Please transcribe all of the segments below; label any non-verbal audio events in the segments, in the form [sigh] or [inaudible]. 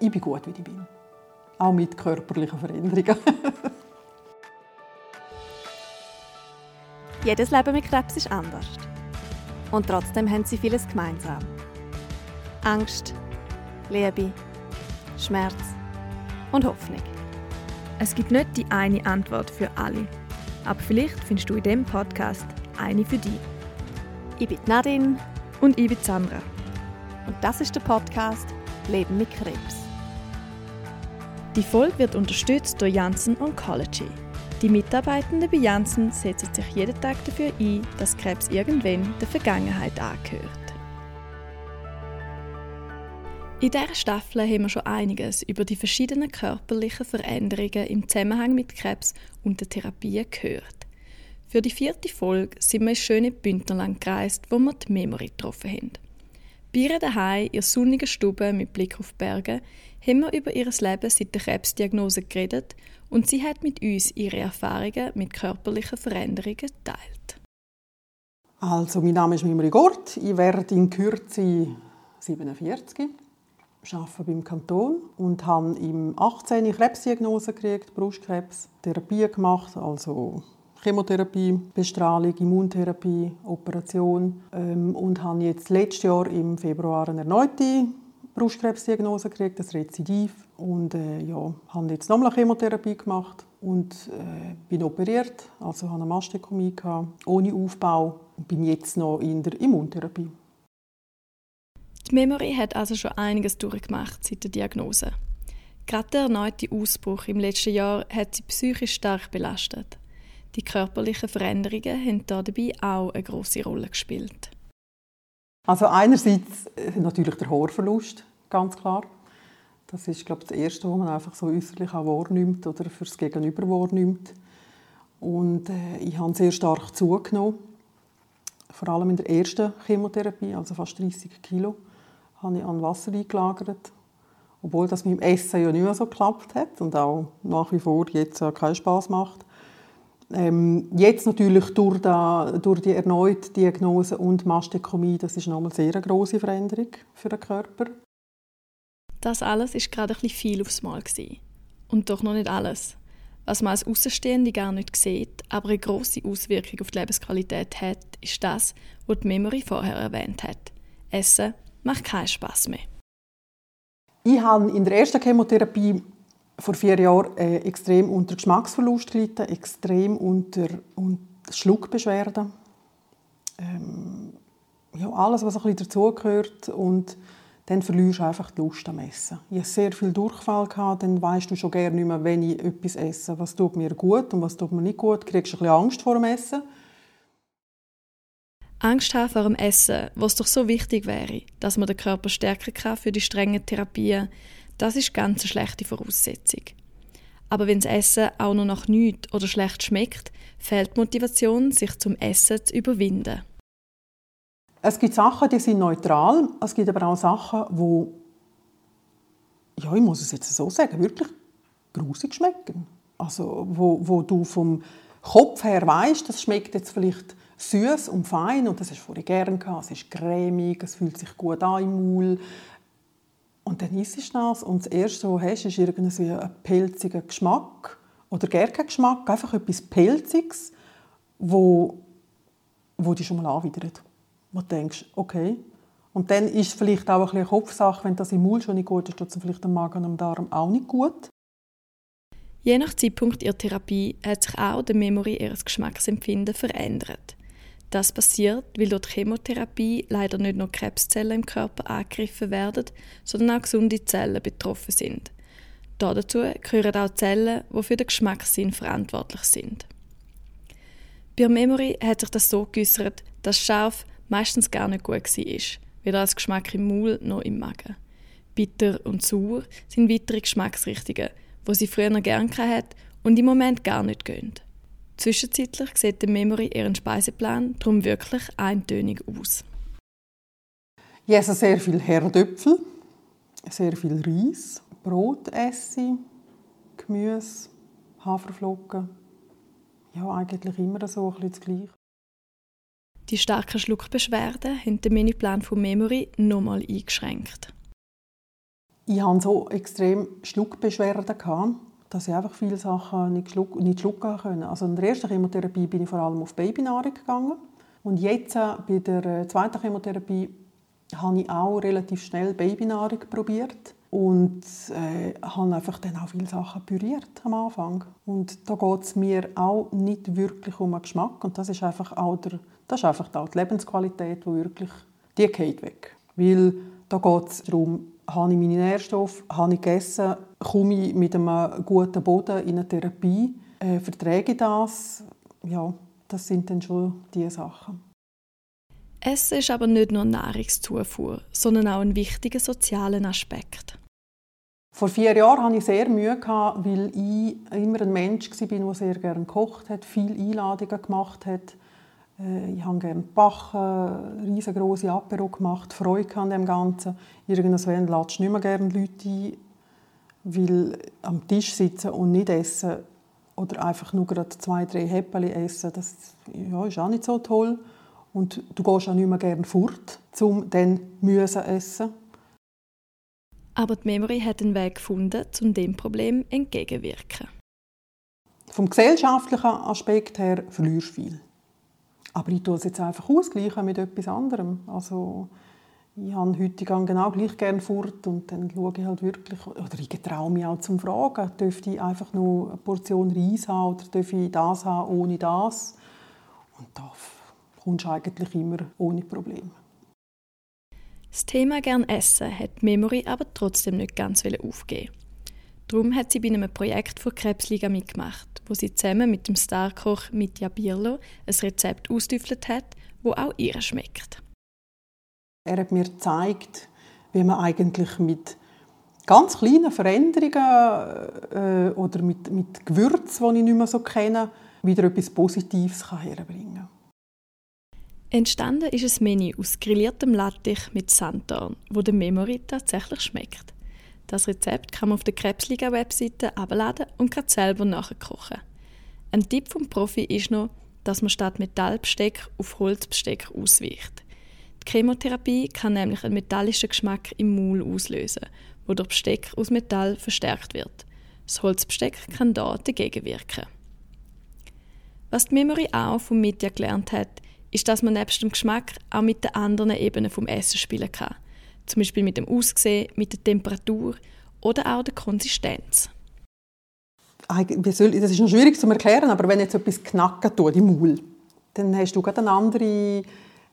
ich bin gut, wie ich bin. Auch mit körperlichen Veränderungen. [laughs] Jedes Leben mit Krebs ist anders. Und trotzdem haben sie vieles gemeinsam. Angst, Liebe, Schmerz und Hoffnung. Es gibt nicht die eine Antwort für alle. Aber vielleicht findest du in diesem Podcast eine für dich. Ich bin Nadine. Und ich bin Sandra. Und das ist der Podcast Leben mit Krebs. Die Folge wird unterstützt durch Janssen Oncology. Die Mitarbeitenden bei Janssen setzen sich jeden Tag dafür ein, dass Krebs irgendwann der Vergangenheit angehört. In dieser Staffel haben wir schon einiges über die verschiedenen körperlichen Veränderungen im Zusammenhang mit Krebs und der Therapie gehört. Für die vierte Folge sind wir in schöne Bündnerland gereist, wo wir die Memory getroffen haben. Bei daheim, ihr sonnigen Stube mit Blick auf Berge, haben wir über ihr Leben seit der Krebsdiagnose geredet und sie hat mit uns ihre Erfahrungen mit körperlichen Veränderungen geteilt. Also, mein Name ist Mimri Gort. Ich werde in Kürze 47. Ich arbeite beim Kanton und habe im 18. Krebsdiagnose gekriegt, Brustkrebs, Therapie gemacht, also Chemotherapie, Bestrahlung, Immuntherapie, Operation ähm, und habe jetzt letztes Jahr im Februar eine erneute Brustkrebsdiagnose gekriegt, das Rezidiv. Und äh, ja, habe jetzt nochmal Chemotherapie gemacht und äh, bin operiert, also habe eine Mastektomie gehabt, ohne Aufbau und bin jetzt noch in der Immuntherapie. Die Memory hat also schon einiges durchgemacht seit der Diagnose. Gerade der erneute Ausbruch im letzten Jahr hat sie psychisch stark belastet. Die körperlichen Veränderungen haben dabei auch eine große Rolle gespielt. Also einerseits äh, natürlich der Haarverlust, ganz klar. Das ist, glaube ich, das Erste, was man einfach so äußerlich auch wahrnimmt oder fürs Gegenüber wahrnimmt. Und äh, ich habe sehr stark zugenommen. Vor allem in der ersten Chemotherapie, also fast 30 Kilo, habe ich an Wasser eingelagert. Obwohl das mit dem Essen ja nicht mehr so geklappt hat und auch nach wie vor jetzt keinen Spaß macht. Ähm, jetzt natürlich durch, da, durch die erneute Diagnose und Mastektomie, das ist nochmal sehr eine große Veränderung für den Körper. Das alles ist gerade ein bisschen viel aufs Mal gewesen. Und doch noch nicht alles. Was man als Außenstehende gar nicht sieht, aber eine große Auswirkung auf die Lebensqualität hat, ist das, was die Memory vorher erwähnt hat. Essen macht keinen Spaß mehr. Ich habe in der ersten Chemotherapie vor vier Jahren äh, extrem unter Geschmacksverlust gelitten, extrem unter, unter Schluckbeschwerden. Ähm, ja, alles, was ein bisschen dazugehört. Und dann verlierst du einfach die Lust am Essen. Ich hatte sehr viel Durchfall, gehabt, dann weißt du schon gerne nicht mehr, wenn ich etwas esse, was tut mir gut und was tut mir nicht gut. Du kriegst ein bisschen Angst vor dem Essen. Angst haben vor dem Essen, was doch so wichtig wäre, dass man den Körper stärken kann für die strengen Therapien, das ist ganz eine schlechte Voraussetzung. Aber wenn das Essen auch nur nach nichts oder schlecht schmeckt, fehlt die Motivation, sich zum Essen zu überwinden. Es gibt Sachen, die sind neutral. Es gibt aber auch Sachen, wo ja, ich muss es jetzt so sagen, wirklich grusig schmecken. Also wo, wo du vom Kopf her weißt, das schmeckt jetzt vielleicht süß und fein und das ist vorher gern. Es ist cremig, es fühlt sich gut an im Maul. Und dann isst du das und das Erste, was du hast, ist irgendwie ein pelziger Geschmack oder gar kein Geschmack, einfach etwas Pelziges, wo, wo dich schon mal anwidert. Wo du denkst, okay. Und dann ist es vielleicht auch ein bisschen Kopfsache, wenn das im Maul schon nicht gut ist, tut es vielleicht am Magen und am Darm auch nicht gut. Je nach Zeitpunkt ihrer Therapie hat sich auch der Memory ihres Geschmacksempfinden verändert. Das passiert, weil durch die Chemotherapie leider nicht nur Krebszellen im Körper angegriffen werden, sondern auch gesunde Zellen betroffen sind. Dazu gehören auch Zellen, die für den Geschmackssinn verantwortlich sind. Bei Memory hat sich das so geäußert, dass scharf meistens gar nicht gut war, weder als Geschmack im Maul noch im Magen. Bitter und sauer sind weitere Geschmacksrichtungen, wo sie früher gerne hat und im Moment gar nicht gehen. Zwischenzeitlich sieht der Memory ihren Speiseplan darum wirklich eintönig aus. Ich esse sehr viel Herdöpfel, sehr viel Reis, Brot esse, Gemüse, Haferflocken. Ja, eigentlich immer so ein bisschen das Gleiche. Die starken Schluckbeschwerden haben den Menüplan von Memory nochmal eingeschränkt. ich hatte so extrem Schluckbeschwerden, dass ich einfach viele Sachen nicht, schluck, nicht schlucken konnte. Also in der ersten Chemotherapie bin ich vor allem auf Babynahrung gegangen. Und jetzt äh, bei der äh, zweiten Chemotherapie habe ich auch relativ schnell Babynahrung probiert und äh, habe einfach dann auch viele Sachen püriert am Anfang. Und da geht es mir auch nicht wirklich um den Geschmack und das ist einfach auch, der, das ist einfach auch die Lebensqualität, die wirklich, die geht weg. Weil da geht es darum, habe ich meine Nährstoffe, habe ich gegessen, komme ich mit einem guten Boden in eine Therapie, äh, verträge ich das? Ja, das sind dann schon die Sachen. Essen ist aber nicht nur Nahrungszufuhr, sondern auch ein wichtiger sozialer Aspekt. Vor vier Jahren hatte ich sehr Mühe, weil ich immer ein Mensch war, der sehr gerne gekocht hat, viele Einladungen gemacht hat. Äh, ich habe gerne gebacken, riesengroße Apero gemacht, Freude an dem Ganzen. Irgendwann lädst du nicht mehr gerne Leute ein, weil am Tisch sitzen und nicht essen oder einfach nur gerade zwei, drei Häppchen essen, das ja, ist auch nicht so toll. Und du gehst auch nicht mehr gerne fort, um dann Müsse essen. Aber die Memory hat einen Weg gefunden, um dem Problem entgegenzuwirken. Vom gesellschaftlichen Aspekt her verlierst du viel. Aber ich tue es jetzt einfach ausgleichen mit etwas anderem. Also, ich habe heute genau gleich gerne fort und dann schaue ich halt wirklich, oder ich traue mich auch zum Fragen, dürfte ich einfach nur eine Portion Reis haben oder dürfte ich das haben ohne das? Und da kommst du eigentlich immer ohne Probleme. Das Thema «Gern essen» hat Memory aber trotzdem nicht ganz aufgeben. Darum hat sie bei einem Projekt von Krebsliga mitgemacht, wo sie zusammen mit dem Starkoch Mitja Bierlo ein Rezept ausgetüftelt hat, wo auch ihr schmeckt. Er hat mir gezeigt, wie man eigentlich mit ganz kleinen Veränderungen äh, oder mit, mit Gewürzen, die ich nicht mehr so kenne, wieder etwas Positives herbringen kann. Entstanden ist ein Menü aus grilliertem Lattich mit Sanddorn, wo der Memory tatsächlich schmeckt. Das Rezept kann man auf der Krebsliga-Webseite abladen und kann selber nachkochen. Ein Tipp vom Profi ist noch, dass man statt Metallbesteck auf Holzbesteck ausweicht. Die Chemotherapie kann nämlich einen metallischen Geschmack im Maul auslösen, wo durch Besteck aus Metall verstärkt wird. Das Holzbesteck kann da dagegen wirken. Was die Memory auch vom Mitja gelernt hat, ist, dass man nebst dem Geschmack auch mit den anderen Ebenen vom Essen spielen kann. Zum Beispiel mit dem Aussehen, mit der Temperatur oder auch der Konsistenz. Das ist noch schwierig zu erklären, aber wenn jetzt etwas knacken tut im Maul, dann hast du eine andere,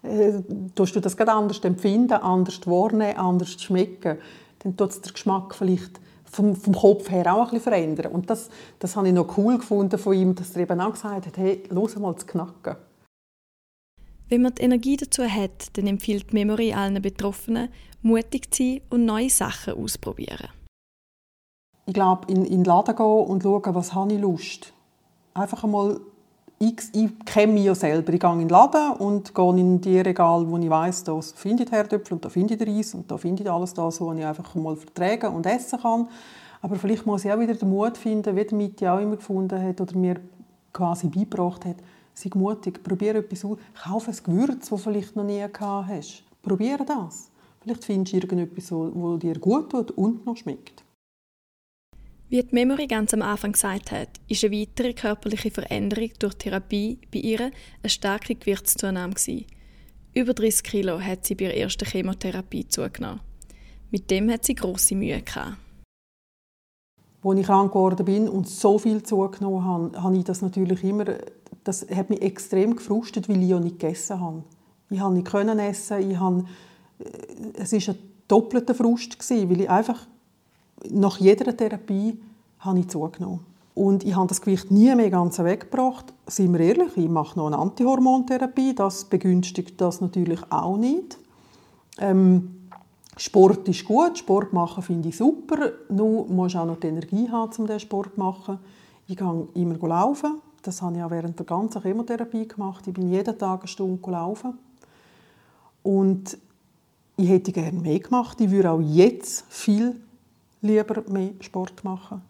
äh, tust du das gerade anders empfinden, anders wahrnehmen, anders schmecken. Dann tut es den Geschmack vielleicht vom, vom Kopf her auch ein bisschen verändern. Und das, das habe ich noch cool gefunden von ihm, dass er eben auch gesagt hat, hey, los mal zu knacken. Wenn man die Energie dazu hat, dann empfiehlt Memory allen Betroffenen, mutig zu sein und neue Sachen auszuprobieren. Ich glaube, in, in den Laden gehen und schauen, was habe ich Lust. Einfach einmal, ich, ich kenne mich ja selber. Ich gehe in den Laden und gehe in die Regal, wo ich weiss, da finde ich die Herdöpfel und da finde ich Reis und da finde ich alles das, was ich einfach mal vertragen und essen kann. Aber vielleicht muss ich auch wieder den Mut finden, wie der Mitte auch immer gefunden hat oder mir quasi beigebracht hat, Sei mutig, probiere etwas aus. Kauf ein Gewürz, das du vielleicht noch nie gehabt hast. Probiere das. Vielleicht findest du irgendetwas, das dir gut tut und noch schmeckt. Wie die Memory ganz am Anfang gesagt hat, ist eine weitere körperliche Veränderung durch Therapie bei ihr eine starke Gewichtszunahme. Über 30 Kilo hat sie bei ihrer ersten Chemotherapie zugenommen. Mit dem hat sie grosse Mühe gehabt. Als ich krank geworden bin und so viel zugenommen habe, habe ich das natürlich immer das hat mich extrem gefrustet, weil ich ja nicht gegessen habe. Ich konnte nicht essen. Ich habe, es war ein doppelter Frust, weil ich einfach nach jeder Therapie habe ich zugenommen. Und ich habe das Gewicht nie mehr ganz weggebracht. Seien wir ehrlich, ich mache noch eine Antihormontherapie. Das begünstigt das natürlich auch nicht. Ähm, Sport ist gut, Sport machen finde ich super. Nur musst auch noch die Energie haben, um diesen Sport zu machen. Ich gehe immer laufen. Das habe ich auch während der ganzen Chemotherapie gemacht. Ich bin jeden Tag eine Stunde laufen. Und ich hätte gerne mehr gemacht. Ich würde auch jetzt viel lieber mehr Sport machen.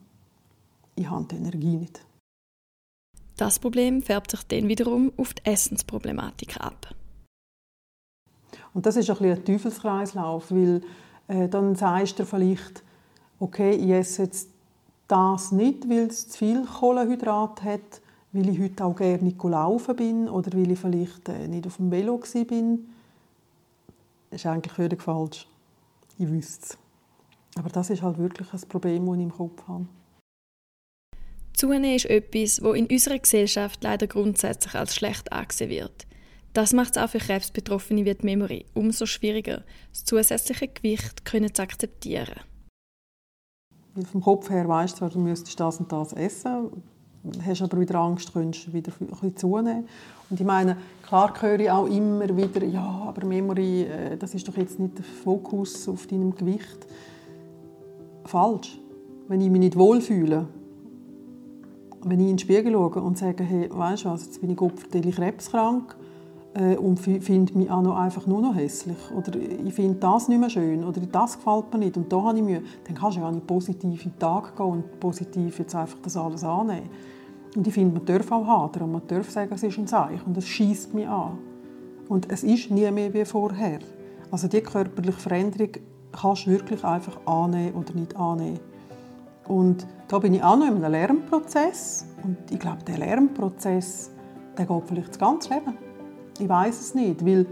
Ich habe die Energie nicht. Das Problem färbt sich dann wiederum auf die Essensproblematik ab. Und das ist ein, ein Teufelskreislauf, weil äh, dann sagst du vielleicht, okay, ich esse jetzt das nicht, weil es zu viel Kohlenhydrat hat, weil ich heute auch gerne nicht laufen bin oder weil ich vielleicht äh, nicht auf dem Velo bin. Das ist eigentlich völlig falsch. Ich wüsste es. Aber das ist halt wirklich ein Problem, das ich im Kopf habe. Zunehmen ist etwas, das in unserer Gesellschaft leider grundsätzlich als schlecht angesehen wird. Das macht es auch für Krebsbetroffene wie die Memory umso schwieriger, das zusätzliche Gewicht können zu akzeptieren. Vom Kopf her weißt du, du müsstest das und das essen, hast aber wieder Angst, könntest wieder ein bisschen zunehmen. Und ich meine, klar höre ich auch immer wieder, ja, aber Memory, äh, das ist doch jetzt nicht der Fokus auf deinem Gewicht. Falsch. Wenn ich mich nicht wohlfühle, wenn ich in den Spiegel schaue und sage, hey, weißt du was, jetzt bin ich opfertelig krebskrank äh, und finde mich auch noch einfach nur noch hässlich oder ich finde das nicht mehr schön oder das gefällt mir nicht und da habe ich Mühe, dann kannst du ja nicht positiv in den Tag gehen und positiv jetzt einfach das alles annehmen. Und ich finde, man darf auch hadern und man darf sagen, es ist ein Zeichen und es schießt mich an. Und es ist nie mehr wie vorher. Also die körperliche Veränderung kannst du wirklich einfach annehmen oder nicht annehmen. Und da bin ich auch noch in einem Lernprozess. Und ich glaube, der Lernprozess der geht vielleicht das ganze Leben. Ich weiß es nicht, weil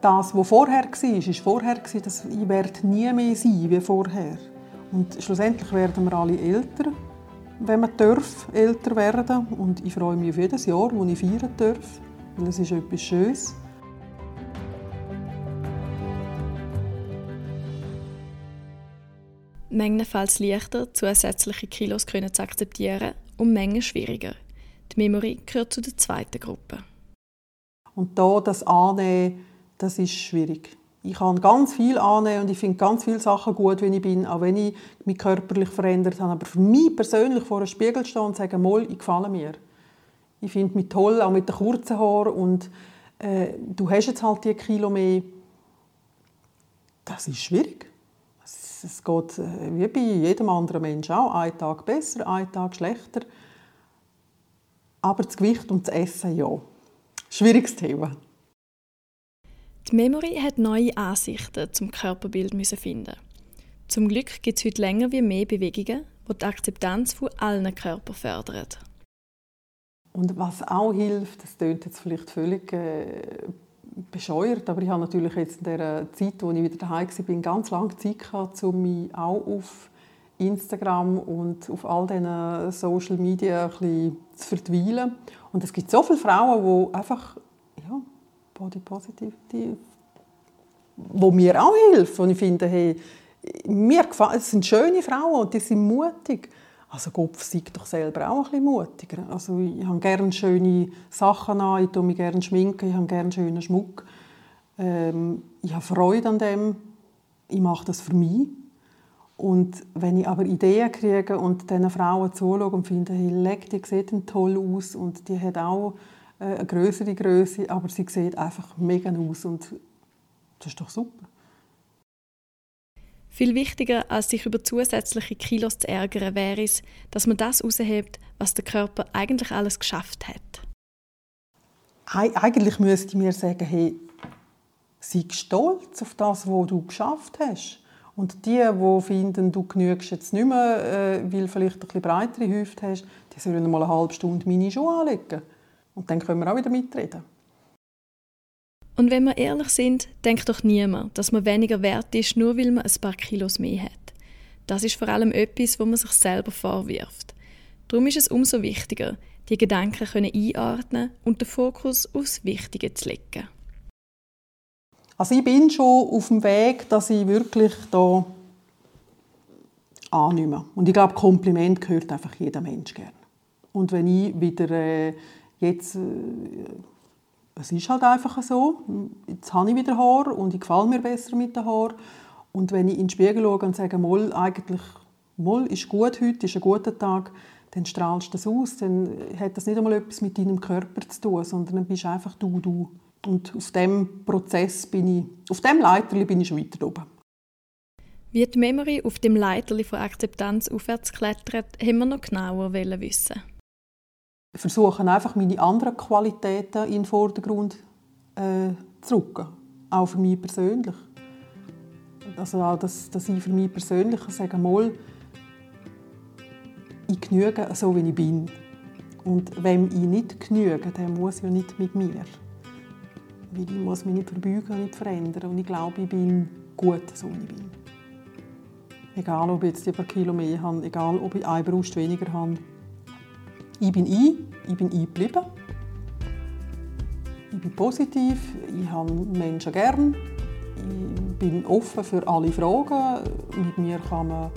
das, was vorher war, ist vorher dass ich werde nie mehr sein wie vorher. Und schlussendlich werden wir alle älter, wenn man darf, älter werden. Und ich freue mich auf jedes Jahr, das ich feiern darf, weil es ist etwas Schönes. Mengen fällt es leichter, zusätzliche Kilos können zu akzeptieren und Mengen schwieriger. Die Memory gehört zu der zweiten Gruppe. Und da das Annehmen, das ist schwierig. Ich kann ganz viel annehmen und ich finde ganz viele Sachen gut, wie ich bin, auch wenn ich mich körperlich verändert habe. Aber für mich persönlich vor einem Spiegel stehen und sagen, «Moll, ich gefalle mir.» Ich finde mich toll, auch mit den kurzen Haaren und äh, du hast jetzt halt die Kilo mehr. Das ist schwierig es geht äh, wie bei jedem anderen Menschen auch. Ein Tag besser, ein Tag schlechter. Aber das Gewicht und das Essen, ja. Schwieriges Thema. Die Memory hat neue Ansichten zum Körperbild finden. Zum Glück gibt es heute länger wie mehr Bewegungen, die die Akzeptanz von allen Körpern fördern. Und was auch hilft, das klingt jetzt vielleicht völlig äh, bescheuert, aber ich habe natürlich jetzt in der Zeit, wo ich wieder daheim war, ganz lange Zeit gehabt, um mich auch auf Instagram und auf all diesen Social Media ein bisschen zu verweilen. Und es gibt so viele Frauen, die einfach Body Positivity, wo mir auch helfen. Und ich finde, hey, mir gefallen, es sind schöne Frauen und die sind mutig. Also Gott sei doch selber auch ein bisschen mutiger. Also ich habe gerne schöne Sachen an, ich tue mich gerne schminken, ich habe gerne schönen Schmuck. Ähm, ich habe Freude an dem, ich mache das für mich. Und wenn ich aber Ideen kriege und diesen Frauen zuschaue und finde, hey, leck, die sieht toll aus und die hat auch eine größere Größe, aber sie sieht einfach mega aus und das ist doch super. Viel wichtiger, als sich über zusätzliche Kilos zu ärgern, wäre es, dass man das heraushebt, was der Körper eigentlich alles geschafft hat. Eigentlich müsste ich mir sagen, hey, sei stolz auf das, was du geschafft hast. Und die, die finden, du genügst jetzt nicht mehr, äh, weil du vielleicht ein bisschen breitere Hüfte hast, die sollen mal eine halbe Stunde meine Schuhe anlegen. Und dann können wir auch wieder mitreden. Und wenn wir ehrlich sind, denkt doch niemand, dass man weniger wert ist, nur weil man ein paar Kilos mehr hat. Das ist vor allem etwas, wo man sich selber vorwirft. Darum ist es umso wichtiger, die Gedanken können einordnen und den Fokus aufs Wichtige zu legen. Also ich bin schon auf dem Weg, dass ich wirklich da annehme. Und ich glaube, Kompliment gehört einfach jeder Mensch gern. Und wenn ich wieder äh, jetzt äh, es ist halt einfach so. Jetzt habe ich wieder Haar und ich gefalle mir besser mit den Haaren. Und wenn ich in den Spiegel schaue und sage, Moll, eigentlich, Moll ist gut heute, ist ein guter Tag, dann strahlst du das aus. Dann hat das nicht einmal etwas mit deinem Körper zu tun, sondern dann bist einfach du, du. Und auf diesem Prozess bin ich, auf diesem Leiter bin ich schon weiter oben. Wie die Memory auf dem Leiter von Akzeptanz aufwärts klettert, haben wir noch genauer wissen versuchen einfach meine anderen Qualitäten in den Vordergrund äh, zu rücken. Auch für mich persönlich. Also auch, dass, dass ich für mich persönlich sagen mal, ich genüge so, wie ich bin. Und wenn ich nicht genüge, dann muss ja nicht mit mir. Weil ich muss mich nicht verbeugen nicht verändern. Und ich glaube, ich bin gut, so wie ich bin. Egal, ob ich jetzt ein paar Kilo mehr habe, egal, ob ich eine Brust weniger habe. Ich bin ich, ich bin ich geblieben. Ich bin positiv, ich habe Menschen gern, ich bin offen für alle Fragen. Mit mir kann man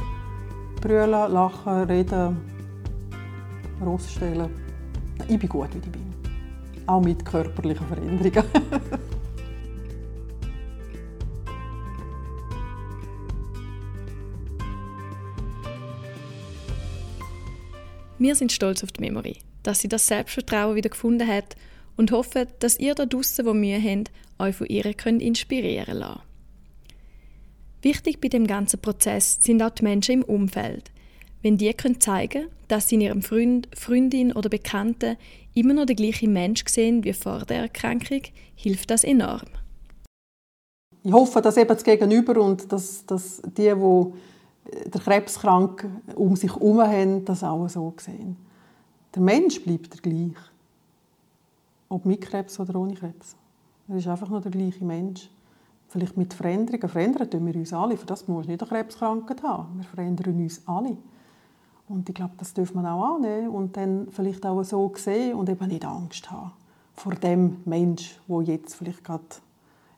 brüllen, lachen, reden, rausstellen. Ich bin gut, wie ich bin. Auch mit körperlichen Veränderungen. [laughs] Wir sind stolz auf die Memory, dass sie das Selbstvertrauen wieder gefunden hat und hoffen, dass ihr da draussen, wo Mühe habt, euch von ihr könnt inspirieren lassen. Wichtig bei dem ganzen Prozess sind auch die Menschen im Umfeld. Wenn die können zeigen, dass sie in ihrem Freund, Freundin oder Bekannten immer noch der gleiche Mensch sehen wie vor der Erkrankung, hilft das enorm. Ich hoffe, dass eben das Gegenüber und dass, dass die, die der Krebskrank um sich herum haben, das auch so sehen. Der Mensch bleibt der gleich. Ob mit Krebs oder ohne Krebs. Er ist einfach nur der gleiche Mensch. Vielleicht mit Veränderungen. Verändern tun wir uns alle. Für das muss nicht eine Krebskrankheit haben. Wir verändern uns alle. Und ich glaube, das dürfen man auch annehmen und dann vielleicht auch so sehen und eben nicht Angst haben vor dem Mensch, der jetzt vielleicht gerade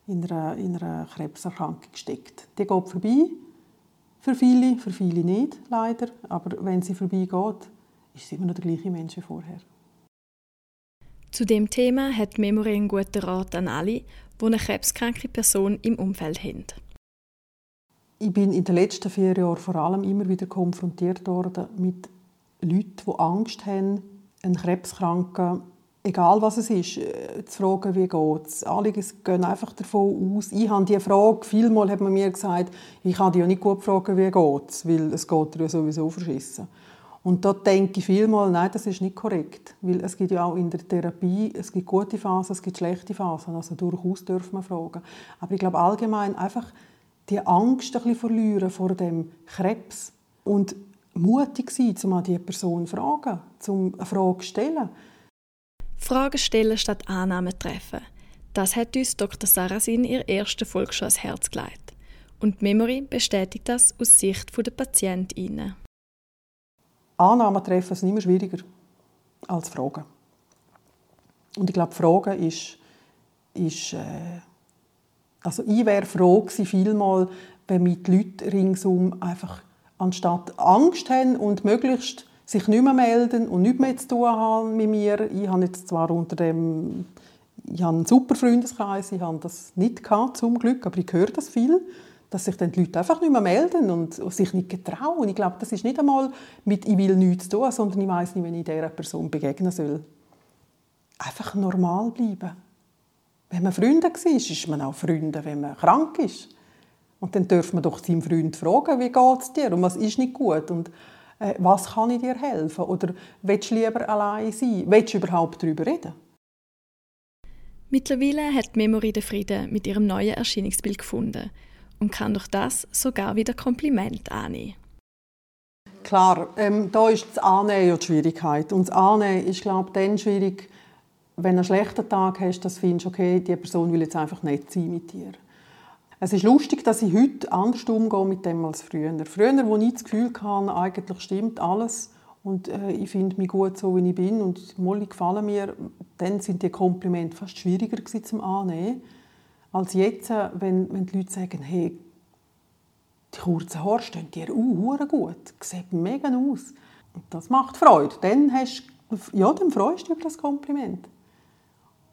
in einer, in einer Krebserkrankung steckt. Die geht vorbei. Für viele, für viele nicht, leider. Aber wenn sie vorbeigeht, ist sie immer noch der gleiche Mensch wie vorher. Zu dem Thema hat Memory einen guten Rat an alle, die eine krebskranke Person im Umfeld haben. Ich bin in den letzten vier Jahren vor allem immer wieder konfrontiert worden mit Leuten, die Angst haben, einen Krebskranken, egal was es ist, äh, zu fragen, wie geht es. Alle gehen einfach davon aus. Ich habe diese Frage, vielmal hat man mir gesagt, ich kann dich ja nicht gut fragen, wie geht es, weil es geht dir sowieso verschissen. Und da denke ich vielmal, nein, das ist nicht korrekt. Weil es gibt ja auch in der Therapie, es gibt gute Phasen, es gibt schlechte Phasen. Also durchaus dürfen wir fragen. Aber ich glaube allgemein einfach die Angst ein bisschen verlieren vor dem Krebs. Und mutig sein, um an diese Person zu fragen, um eine Frage zu stellen. Fragen stellen statt Annahmen treffen. Das hat uns Dr. Sarasin in ihrer ersten Folge schon ans Herz gelegt. Und die Memory bestätigt das aus Sicht der PatientInnen. Annahmen treffen sind immer schwieriger als Fragen. Und ich glaube, Fragen ist, ist äh, also ich wäre froh gewesen, vielmal, wenn mich die Leute ringsum einfach anstatt Angst haben und möglichst sich nicht mehr melden und nichts mehr zu tun haben mit mir. Ich habe jetzt zwar unter dem ich habe einen super Freundeskreis, ich habe das nicht gehabt, zum Glück, aber ich höre das viel dass sich dann die Leute einfach nicht mehr melden und sich nicht getrauen. Ich glaube, das ist nicht einmal mit «ich will nichts tun», sondern ich weiß nicht, wenn ich dieser Person begegnen soll. Einfach normal bleiben. Wenn man Freunde war, ist man auch Freunde, wenn man krank ist. Und dann darf man doch seinem Freund fragen, wie geht es dir und was ist nicht gut und äh, was kann ich dir helfen oder willst du lieber allein sein? Willst du überhaupt darüber reden? Mittlerweile hat Memory den Frieden mit ihrem neuen Erscheinungsbild gefunden – und kann durch das sogar wieder Kompliment annehmen. Klar, ähm, da ist das Annehmen ja die Schwierigkeit. Und das Annehmen ist, glaube ich, dann schwierig, wenn du einen schlechten Tag hast, dass du findest, okay, die Person will jetzt einfach nicht sein mit dir. Es ist lustig, dass ich heute anders umgehe mit dem als früher. Früher, wo ich das Gefühl hatte, eigentlich stimmt alles und äh, ich finde mich gut so, wie ich bin und Molly gefallen mir, dann sind die Komplimente fast schwieriger zum Annehmen als jetzt, wenn, wenn die Leute sagen, hey, die kurzen Haare stehen dir uh, gut, sieht mega aus. Und das macht Freude. Dann, hast, ja, dann freust du über das Kompliment.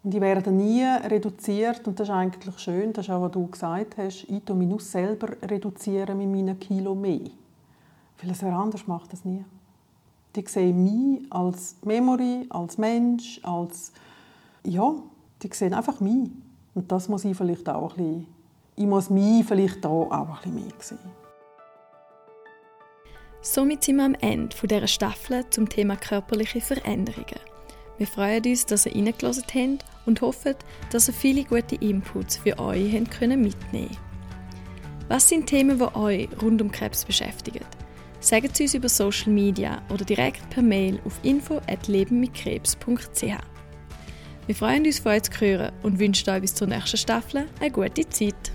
Und die werden nie reduziert und das ist eigentlich schön, das ist auch, was du gesagt hast, ich tue mich selber reduzieren mit meinen Kilo mehr. Weil wer anders macht das nie. Die sehen mich als Memory, als Mensch, als, ja, die sehen einfach mich. Und das muss ich vielleicht auch ein bisschen, ich muss mich vielleicht auch ein bisschen mehr sehen. Somit sind wir am Ende dieser Staffel zum Thema körperliche Veränderungen. Wir freuen uns, dass ihr reingelassen habt und hoffen, dass ihr viele gute Inputs für euch mitnehmen könnt. Was sind Themen, die euch rund um Krebs beschäftigen? Sagt sie uns über Social Media oder direkt per Mail auf info@lebenmitkrebs.ch. Wir freuen uns von euch zu hören und wünschen euch bis zur nächsten Staffel eine gute Zeit.